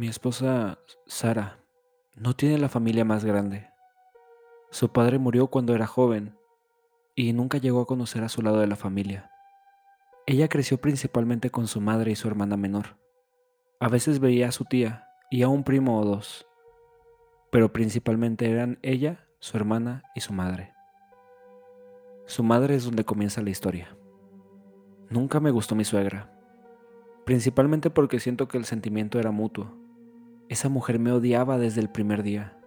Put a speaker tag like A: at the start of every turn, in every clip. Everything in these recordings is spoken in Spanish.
A: Mi esposa, Sara, no tiene la familia más grande. Su padre murió cuando era joven y nunca llegó a conocer a su lado de la familia. Ella creció principalmente con su madre y su hermana menor. A veces veía a su tía y a un primo o dos, pero principalmente eran ella, su hermana y su madre. Su madre es donde comienza la historia. Nunca me gustó mi suegra, principalmente porque siento que el sentimiento era mutuo. Esa mujer me odiaba desde el primer día.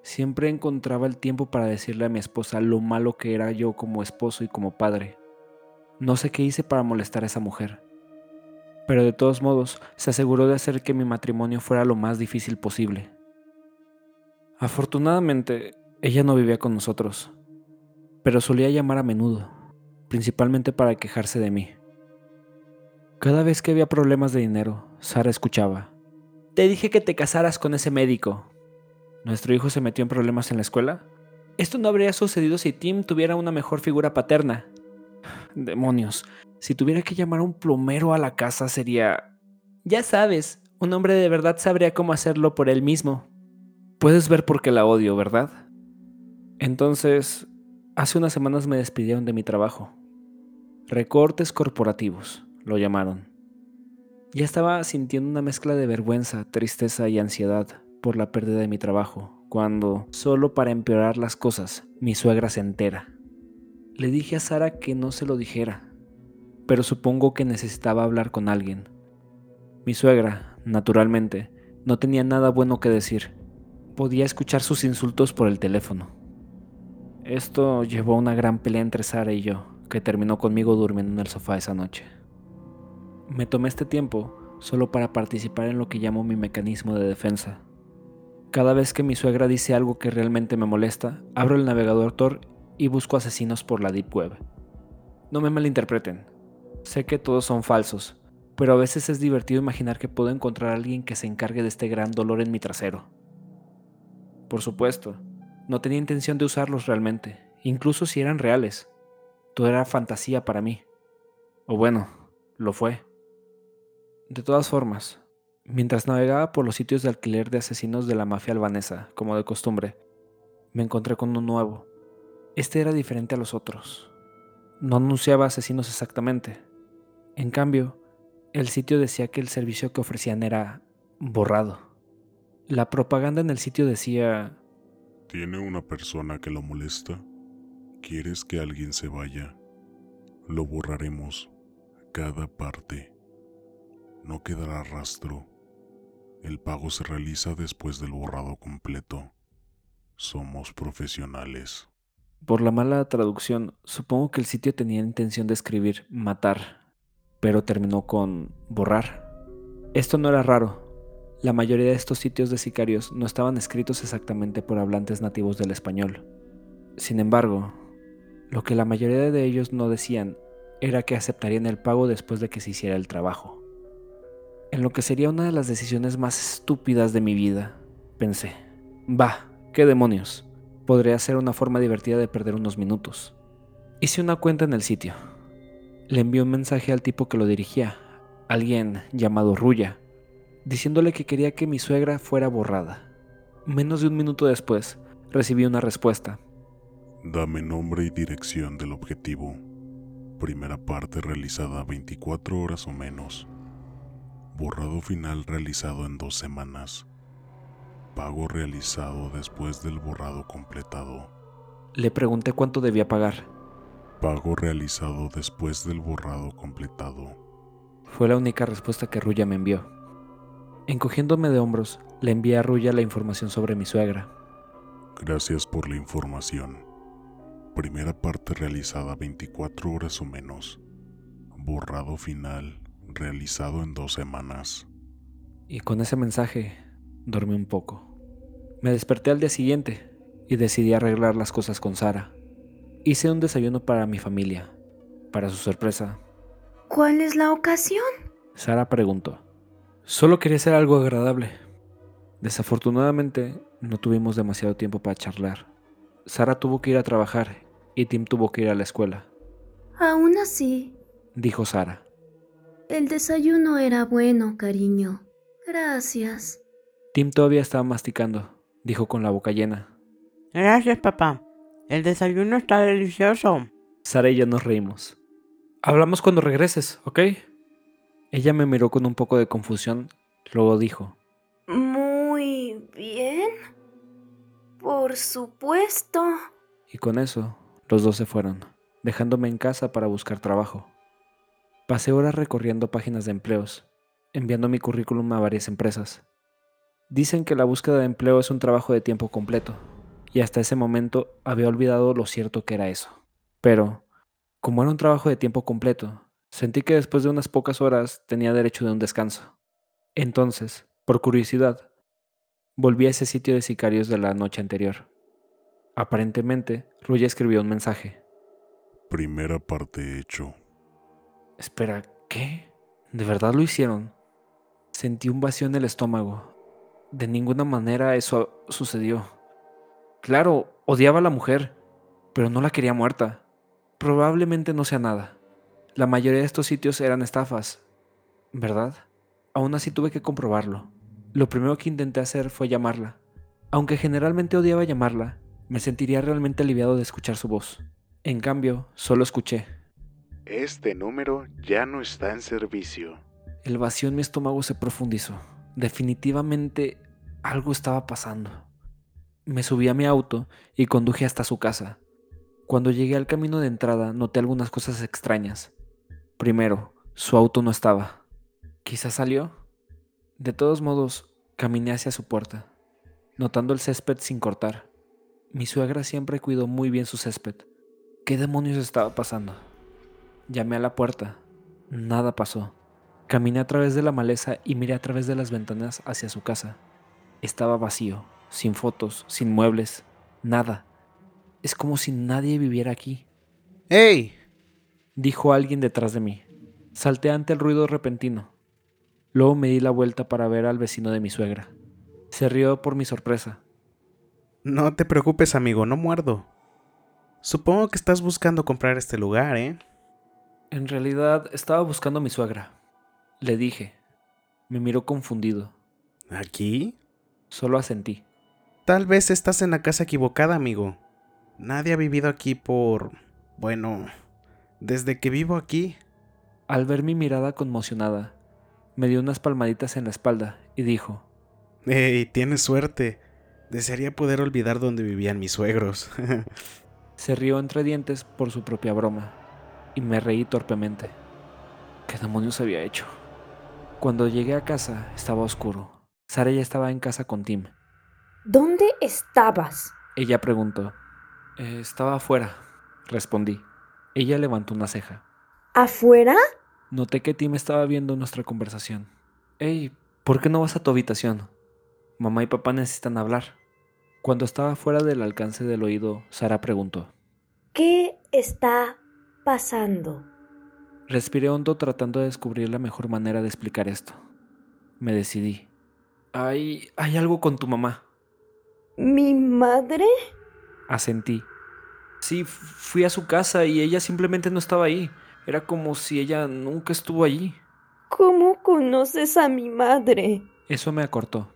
A: Siempre encontraba el tiempo para decirle a mi esposa lo malo que era yo como esposo y como padre. No sé qué hice para molestar a esa mujer, pero de todos modos se aseguró de hacer que mi matrimonio fuera lo más difícil posible. Afortunadamente, ella no vivía con nosotros, pero solía llamar a menudo, principalmente para quejarse de mí. Cada vez que había problemas de dinero, Sara escuchaba. Te dije que te casaras con ese médico. ¿Nuestro hijo se metió en problemas en la escuela? Esto no habría sucedido si Tim tuviera una mejor figura paterna. Demonios, si tuviera que llamar a un plomero a la casa sería... Ya sabes, un hombre de verdad sabría cómo hacerlo por él mismo. Puedes ver por qué la odio, ¿verdad? Entonces, hace unas semanas me despidieron de mi trabajo. Recortes corporativos, lo llamaron. Ya estaba sintiendo una mezcla de vergüenza, tristeza y ansiedad por la pérdida de mi trabajo, cuando, solo para empeorar las cosas, mi suegra se entera. Le dije a Sara que no se lo dijera, pero supongo que necesitaba hablar con alguien. Mi suegra, naturalmente, no tenía nada bueno que decir. Podía escuchar sus insultos por el teléfono. Esto llevó a una gran pelea entre Sara y yo, que terminó conmigo durmiendo en el sofá esa noche. Me tomé este tiempo solo para participar en lo que llamo mi mecanismo de defensa. Cada vez que mi suegra dice algo que realmente me molesta, abro el navegador Tor y busco asesinos por la Deep Web. No me malinterpreten. Sé que todos son falsos, pero a veces es divertido imaginar que puedo encontrar a alguien que se encargue de este gran dolor en mi trasero. Por supuesto, no tenía intención de usarlos realmente, incluso si eran reales. Todo era fantasía para mí. O bueno, lo fue. De todas formas, mientras navegaba por los sitios de alquiler de asesinos de la mafia albanesa, como de costumbre, me encontré con uno nuevo. Este era diferente a los otros. No anunciaba asesinos exactamente. En cambio, el sitio decía que el servicio que ofrecían era borrado. La propaganda en el sitio decía...
B: ¿Tiene una persona que lo molesta? ¿Quieres que alguien se vaya? Lo borraremos, cada parte no quedará rastro. El pago se realiza después del borrado completo. Somos profesionales.
A: Por la mala traducción, supongo que el sitio tenía intención de escribir matar, pero terminó con borrar. Esto no era raro. La mayoría de estos sitios de sicarios no estaban escritos exactamente por hablantes nativos del español. Sin embargo, lo que la mayoría de ellos no decían era que aceptarían el pago después de que se hiciera el trabajo en lo que sería una de las decisiones más estúpidas de mi vida. Pensé, va, qué demonios. Podría ser una forma divertida de perder unos minutos. Hice una cuenta en el sitio. Le envié un mensaje al tipo que lo dirigía, alguien llamado Ruya, diciéndole que quería que mi suegra fuera borrada. Menos de un minuto después, recibí una respuesta.
B: Dame nombre y dirección del objetivo. Primera parte realizada 24 horas o menos. Borrado final realizado en dos semanas. Pago realizado después del borrado completado.
A: Le pregunté cuánto debía pagar.
B: Pago realizado después del borrado completado.
A: Fue la única respuesta que Ruya me envió. Encogiéndome de hombros, le envié a Ruya la información sobre mi suegra.
B: Gracias por la información. Primera parte realizada 24 horas o menos. Borrado final realizado en dos semanas.
A: Y con ese mensaje dormí un poco. Me desperté al día siguiente y decidí arreglar las cosas con Sara. Hice un desayuno para mi familia. Para su sorpresa.
C: ¿Cuál es la ocasión?
A: Sara preguntó. Solo quería hacer algo agradable. Desafortunadamente, no tuvimos demasiado tiempo para charlar. Sara tuvo que ir a trabajar y Tim tuvo que ir a la escuela,
C: Aún así,
A: dijo Sara.
C: el desayuno era bueno, cariño. Gracias.
A: Tim todavía estaba masticando, dijo con la boca llena.
D: Gracias, papá. El desayuno está delicioso.
A: Sara y yo nos reímos. Hablamos cuando regreses, ¿ok? Ella me miró con un poco de confusión, luego dijo,
C: Muy bien. Por supuesto.
A: y con eso los dos se fueron, dejándome en casa para buscar trabajo. Pasé horas recorriendo páginas de empleos, enviando mi currículum a varias empresas. Dicen que la búsqueda de empleo es un trabajo de tiempo completo, y hasta ese momento había olvidado lo cierto que era eso. Pero, como era un trabajo de tiempo completo, sentí que después de unas pocas horas tenía derecho de un descanso. Entonces, por curiosidad, volví a ese sitio de sicarios de la noche anterior. Aparentemente, Ruya escribió un mensaje.
B: Primera parte hecho.
A: Espera, ¿qué? ¿De verdad lo hicieron? Sentí un vacío en el estómago. De ninguna manera eso sucedió. Claro, odiaba a la mujer, pero no la quería muerta. Probablemente no sea nada. La mayoría de estos sitios eran estafas, ¿verdad? Aún así tuve que comprobarlo. Lo primero que intenté hacer fue llamarla. Aunque generalmente odiaba llamarla, me sentiría realmente aliviado de escuchar su voz. En cambio, solo escuché.
E: Este número ya no está en servicio.
A: El vacío en mi estómago se profundizó. Definitivamente algo estaba pasando. Me subí a mi auto y conduje hasta su casa. Cuando llegué al camino de entrada noté algunas cosas extrañas. Primero, su auto no estaba. Quizás salió. De todos modos, caminé hacia su puerta, notando el césped sin cortar. Mi suegra siempre cuidó muy bien su césped. ¿Qué demonios estaba pasando? Llamé a la puerta. Nada pasó. Caminé a través de la maleza y miré a través de las ventanas hacia su casa. Estaba vacío, sin fotos, sin muebles, nada. Es como si nadie viviera aquí,
F: ¡Ey!
A: dijo alguien detrás de mí. Salté ante el ruido repentino. Luego me di la vuelta para ver al vecino de mi suegra. Se rió por mi sorpresa.
F: No te preocupes, amigo, no muerdo. Supongo que estás buscando comprar este lugar, ¿eh?
A: En realidad estaba buscando a mi suegra. Le dije. Me miró confundido.
F: ¿Aquí?
A: Solo asentí.
F: Tal vez estás en la casa equivocada, amigo. Nadie ha vivido aquí por... Bueno, desde que vivo aquí.
A: Al ver mi mirada conmocionada, me dio unas palmaditas en la espalda y dijo,
F: ¡Ey, tienes suerte! Desearía poder olvidar dónde vivían mis suegros.
A: se rió entre dientes por su propia broma, y me reí torpemente. ¿Qué demonios había hecho? Cuando llegué a casa estaba oscuro. Sara ya estaba en casa con Tim.
C: ¿Dónde estabas?
A: Ella preguntó. "Eh, estaba afuera, respondí. Ella levantó una ceja.
C: ¿Afuera?
A: Noté que Tim estaba viendo nuestra conversación. Hey, ¿por qué no vas a tu habitación? Mamá y papá necesitan hablar. Cuando estaba fuera del alcance del oído, Sara preguntó.
C: ¿Qué está pasando?
A: Respiré hondo tratando de descubrir la mejor manera de explicar esto. Me decidí. Hay, hay algo con tu mamá.
C: ¿Mi madre?
A: Asentí. Sí, fui a su casa y ella simplemente no estaba ahí. Era como si ella nunca estuvo allí.
C: ¿Cómo conoces a mi madre?
A: Eso me acortó.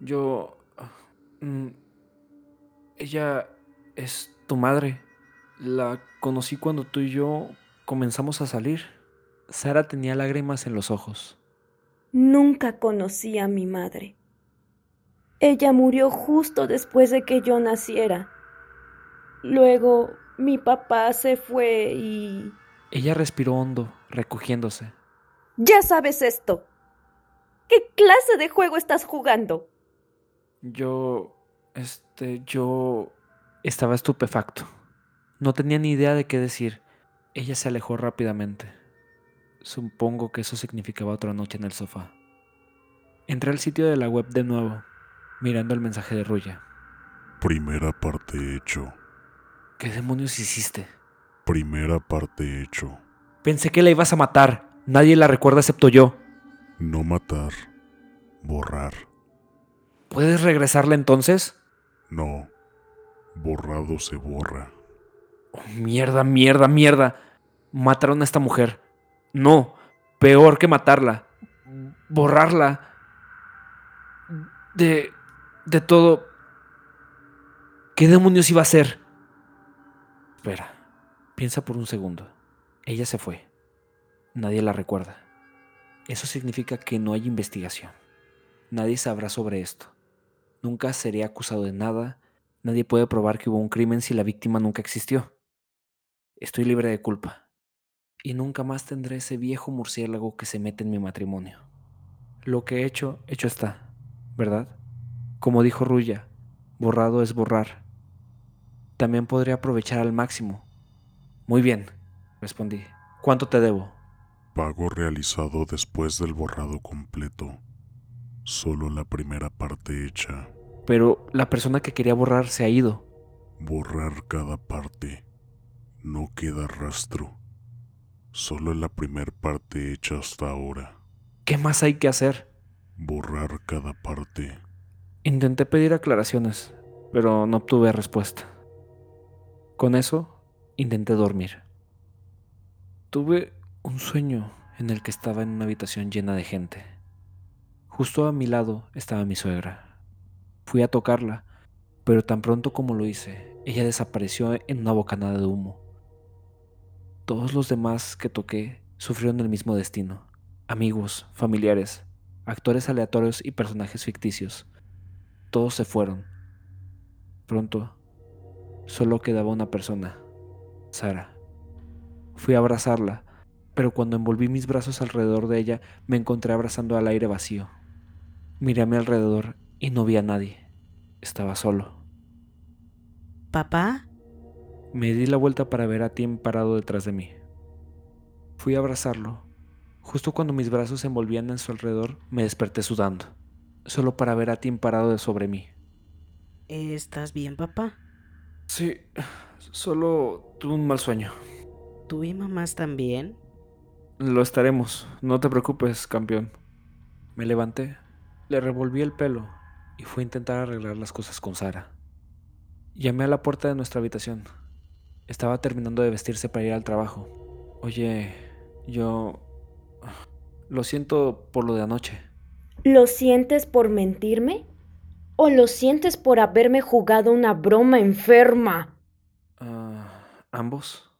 A: Yo... mm, ella es tu madre. La conocí cuando tú y yo comenzamos a salir. Sara tenía lágrimas en los ojos.
C: Nunca conocí a mi madre. Ella murió justo después de que yo naciera. Luego mi papá se fue y...
A: Ella respiró hondo, recogiéndose.
C: Ya sabes esto. ¿Qué clase de juego estás jugando?
A: Yo... Este... Yo... Estaba estupefacto. No tenía ni idea de qué decir. Ella se alejó rápidamente. Supongo que eso significaba otra noche en el sofá. Entré al sitio de la web de nuevo, mirando el mensaje de Ruya.
B: Primera parte hecho.
A: ¿Qué demonios hiciste?
B: Primera parte hecho.
A: Pensé que la ibas a matar. Nadie la recuerda excepto yo.
B: No matar, Borrar.
A: ¿Puedes regresarla entonces?
B: No. Borrado se borra.
A: Oh, mierda, mierda, mierda. Mataron a esta mujer. No, peor que matarla. Borrarla. De... de todo. ¿Qué demonios iba a hacer? Espera, piensa por un segundo. Ella se fue. Nadie la recuerda. Eso significa que no hay investigación. Nadie sabrá sobre esto. Nunca seré acusado de nada. Nadie puede probar que hubo un crimen si la víctima nunca existió. Estoy libre de culpa. Y nunca más tendré ese viejo murciélago que se mete en mi matrimonio. Lo que he hecho, hecho está, ¿verdad? Como dijo Ruya, borrado es borrar. También podría aprovechar al máximo. Muy bien, respondí. ¿Cuánto te debo?
B: Pago realizado después del borrado completo. Solo la primera parte hecha.
A: Pero la persona que quería borrar se ha ido.
B: Borrar cada parte. No queda rastro. Solo la primera parte hecha hasta ahora.
A: ¿Qué más hay que hacer?
B: Borrar cada parte.
A: Intenté pedir aclaraciones, pero no obtuve respuesta. Con eso, intenté dormir. Tuve un sueño en el que estaba en una habitación llena de gente. Justo a mi lado estaba mi suegra. Fui a tocarla, pero tan pronto como lo hice, ella desapareció en una bocanada de humo. Todos los demás que toqué sufrieron el mismo destino. Amigos, familiares, actores aleatorios y personajes ficticios. Todos se fueron. Pronto, solo quedaba una persona, Sara. Fui a abrazarla, pero cuando envolví mis brazos alrededor de ella, me encontré abrazando al aire vacío. Miré a mi alrededor y no vi a nadie. Estaba solo.
D: ¿Papá?
A: Me di la vuelta para ver a Tim parado detrás de mí. Fui a abrazarlo. Justo cuando mis brazos se envolvían en su alrededor, me desperté sudando, solo para ver a Tim parado de sobre mí.
D: ¿Estás bien, papá?
A: Sí, solo tuve un mal sueño.
D: ¿Tú y mamá están bien?
A: Lo estaremos, no te preocupes, campeón. Me levanté, le revolví el pelo y fui a intentar arreglar las cosas con Sara. Llamé a la puerta de nuestra habitación. Estaba terminando de vestirse para ir al trabajo. Oye, yo... Lo siento por lo de anoche.
C: ¿Lo sientes por mentirme? ¿O lo sientes por haberme jugado una broma enferma?
A: Ah, ¿Ambos?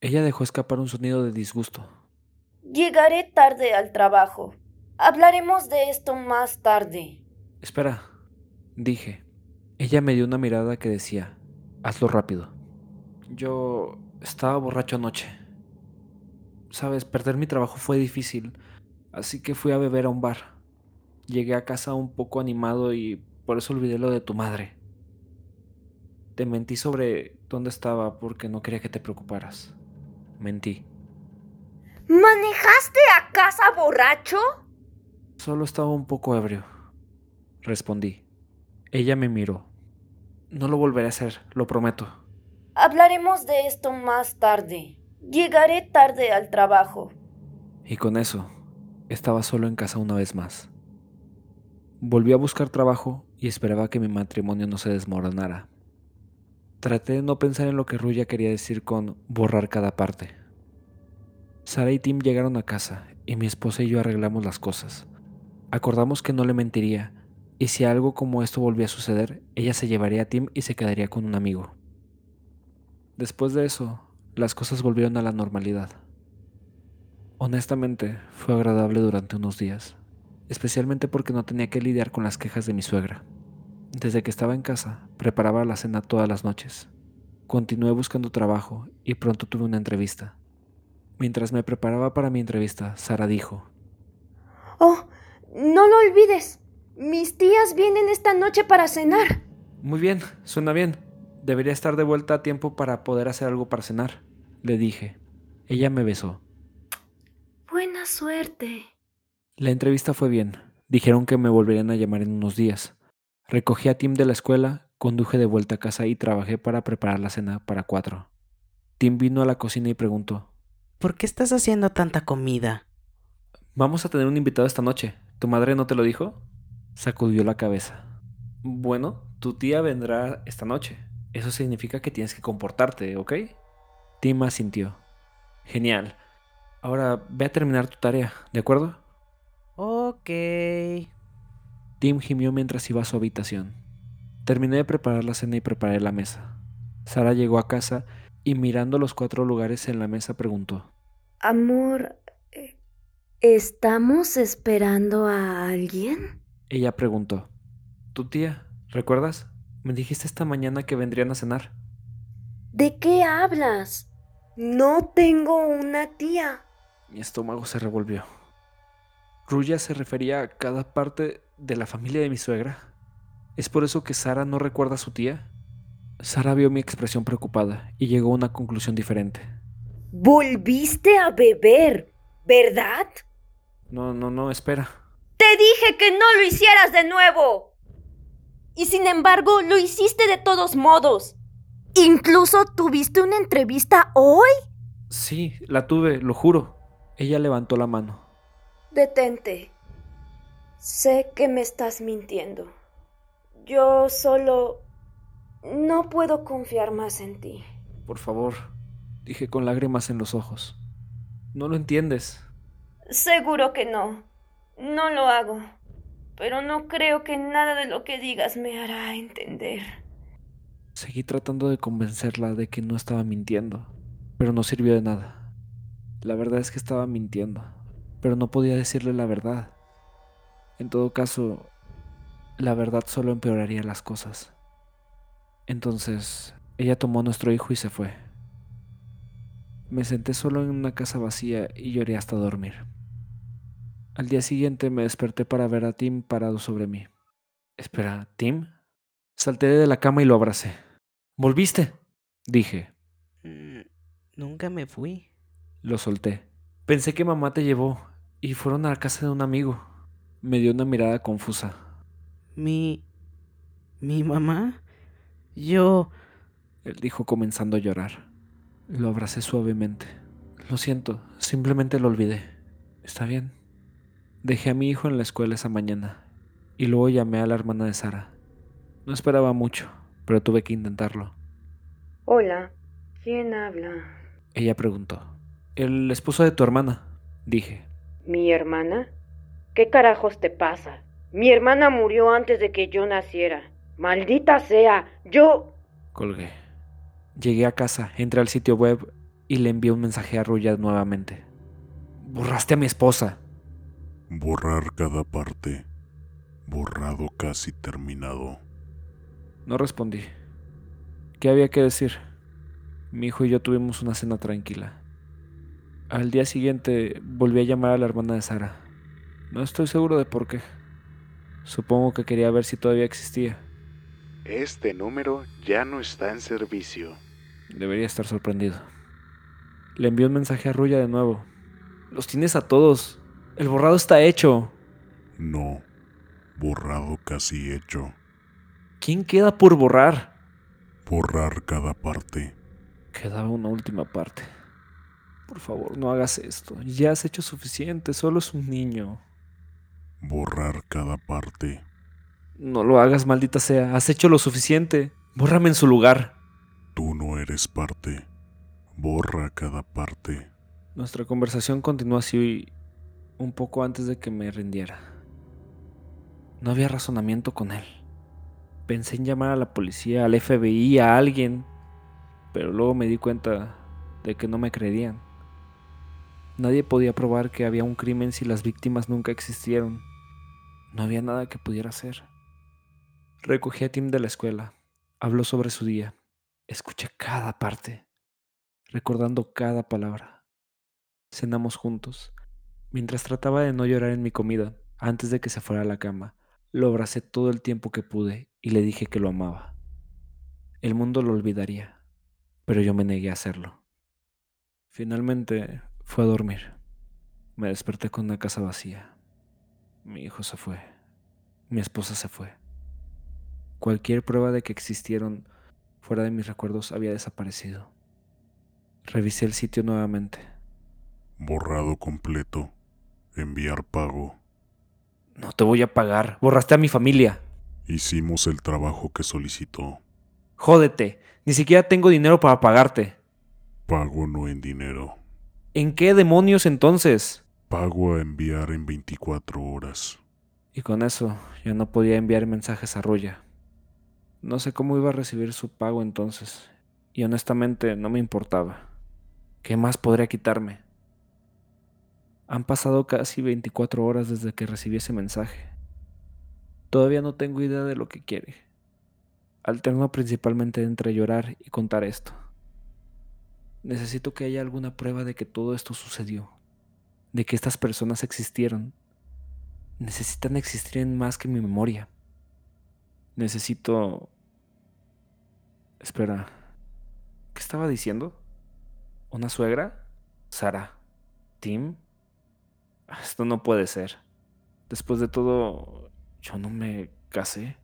A: Ella dejó escapar un sonido de disgusto.
C: Llegaré tarde al trabajo. Hablaremos de esto más tarde.
A: Espera, dije. Ella me dio una mirada que decía, hazlo rápido. Yo estaba borracho anoche. Sabes, perder mi trabajo fue difícil, así que fui a beber a un bar. Llegué a casa un poco animado y por eso olvidé lo de tu madre. Te mentí sobre dónde estaba porque no quería que te preocuparas. Mentí.
C: ¿Manejaste a casa borracho?
A: Solo estaba un poco ebrio. Respondí. Ella me miró. No lo volveré a hacer, lo prometo.
C: Hablaremos de esto más tarde. Llegaré tarde al trabajo.
A: Y con eso, estaba solo en casa una vez más. Volví a buscar trabajo y esperaba que mi matrimonio no se desmoronara. Traté de no pensar en lo que Ruya quería decir con borrar cada parte. Sara y Tim llegaron a casa y mi esposa y yo arreglamos las cosas. Acordamos que no le mentiría y si algo como esto volvía a suceder, ella se llevaría a Tim y se quedaría con un amigo. Después de eso, las cosas volvieron a la normalidad. Honestamente, fue agradable durante unos días, especialmente porque no tenía que lidiar con las quejas de mi suegra. Desde que estaba en casa, preparaba la cena todas las noches. Continué buscando trabajo y pronto tuve una entrevista. Mientras me preparaba para mi entrevista, Sara dijo,
C: Oh, no lo olvides. Mis tías vienen esta noche para cenar.
A: Muy bien, suena bien. Debería estar de vuelta a tiempo para poder hacer algo para cenar, le dije. Ella me besó.
C: Buena suerte.
A: La entrevista fue bien. Dijeron que me volverían a llamar en unos días. Recogí a Tim de la escuela, conduje de vuelta a casa y trabajé para preparar la cena para cuatro. Tim vino a la cocina y preguntó,
D: ¿Por qué estás haciendo tanta comida?
A: Vamos a tener un invitado esta noche. ¿Tu madre no te lo dijo? Sacudió la cabeza. Bueno, tu tía vendrá esta noche. Eso significa que tienes que comportarte, ¿ok? Tim asintió. Genial. Ahora ve a terminar tu tarea, ¿de acuerdo?
D: Ok.
A: Tim gimió mientras iba a su habitación. Terminé de preparar la cena y preparé la mesa. Sara llegó a casa y mirando los cuatro lugares en la mesa preguntó.
C: Amor, ¿estamos esperando a alguien?
A: Ella preguntó. ¿Tu tía? ¿Recuerdas? Me dijiste esta mañana que vendrían a cenar.
C: ¿De qué hablas? No tengo una tía.
A: Mi estómago se revolvió. ¿Ruya se refería a cada parte de la familia de mi suegra? ¿Es por eso que Sara no recuerda a su tía? Sara vio mi expresión preocupada y llegó a una conclusión diferente.
C: Volviste a beber, ¿verdad?
A: No, no, no, espera.
C: Te dije que no lo hicieras de nuevo. Y sin embargo, lo hiciste de todos modos. Incluso tuviste una entrevista hoy.
A: Sí, la tuve, lo juro. Ella levantó la mano.
C: Detente. Sé que me estás mintiendo. Yo solo... No puedo confiar más en ti.
A: Por favor, dije con lágrimas en los ojos. No lo entiendes.
C: Seguro que no. No lo hago. Pero no creo que nada de lo que digas me hará entender.
A: Seguí tratando de convencerla de que no estaba mintiendo, pero no sirvió de nada. La verdad es que estaba mintiendo, pero no podía decirle la verdad. En todo caso, la verdad solo empeoraría las cosas. Entonces, ella tomó a nuestro hijo y se fue. Me senté solo en una casa vacía y lloré hasta dormir. Al día siguiente me desperté para ver a Tim parado sobre mí. Espera, ¿Tim? Salté de la cama y lo abracé. ¿Volviste? Dije.
D: Mm, Nunca me fui.
A: Lo solté. Pensé que mamá te llevó y fueron a la casa de un amigo. Me dio una mirada confusa.
D: Mi... mi mamá. Yo...
A: Él dijo comenzando a llorar. Lo abracé suavemente. Lo siento, simplemente lo olvidé. Está bien. Dejé a mi hijo en la escuela esa mañana y luego llamé a la hermana de Sara. No esperaba mucho, pero tuve que intentarlo.
C: Hola, ¿quién habla?
A: Ella preguntó. El esposo de tu hermana, dije.
C: ¿Mi hermana? ¿Qué carajos te pasa? Mi hermana murió antes de que yo naciera. Maldita sea, yo...
A: Colgué. Llegué a casa, entré al sitio web y le envié un mensaje a Ruya nuevamente. Borraste a mi esposa.
B: Borrar cada parte. Borrado casi terminado.
A: No respondí. ¿Qué había que decir? Mi hijo y yo tuvimos una cena tranquila. Al día siguiente volví a llamar a la hermana de Sara. No estoy seguro de por qué. Supongo que quería ver si todavía existía.
E: Este número ya no está en servicio.
A: Debería estar sorprendido. Le envié un mensaje a Ruya de nuevo. Los tienes a todos. El borrado está hecho.
B: No. Borrado casi hecho.
A: ¿Quién queda por borrar?
B: Borrar cada parte.
A: Quedaba una última parte. Por favor, no hagas esto. Ya has hecho suficiente. Solo es un niño.
B: Borrar cada parte.
A: No lo hagas, maldita sea. Has hecho lo suficiente. Bórrame en su lugar.
B: Tú no eres parte. Borra cada parte.
A: Nuestra conversación continuó así un poco antes de que me rindiera. No había razonamiento con él. Pensé en llamar a la policía, al FBI, a alguien, pero luego me di cuenta de que no me creerían. Nadie podía probar que había un crimen si las víctimas nunca existieron. No había nada que pudiera hacer. Recogí a Tim de la escuela. Habló sobre su día. Escuché cada parte, recordando cada palabra. Cenamos juntos. Mientras trataba de no llorar en mi comida, antes de que se fuera a la cama, lo abracé todo el tiempo que pude y le dije que lo amaba. El mundo lo olvidaría, pero yo me negué a hacerlo. Finalmente fue a dormir. Me desperté con una casa vacía. Mi hijo se fue. Mi esposa se fue. Cualquier prueba de que existieron fuera de mis recuerdos había desaparecido. Revisé el sitio nuevamente.
B: Borrado completo. Enviar pago.
A: No te voy a pagar. Borraste a mi familia.
B: Hicimos el trabajo que solicitó.
A: Jódete. Ni siquiera tengo dinero para pagarte.
B: Pago no en dinero.
A: ¿En qué demonios entonces?
B: Pago a enviar en 24 horas.
A: Y con eso ya no podía enviar mensajes a Ruya. No sé cómo iba a recibir su pago entonces. Y honestamente no me importaba. ¿Qué más podría quitarme? Han pasado casi 24 horas desde que recibí ese mensaje. Todavía no tengo idea de lo que quiere. Alterno principalmente entre llorar y contar esto. Necesito que haya alguna prueba de que todo esto sucedió, de que estas personas existieron. Necesitan existir en más que mi memoria. Necesito... Espera. ¿Qué estaba diciendo? ¿Una suegra? ¿Sara? ¿Tim? Esto no puede ser. Después de todo, yo no me casé.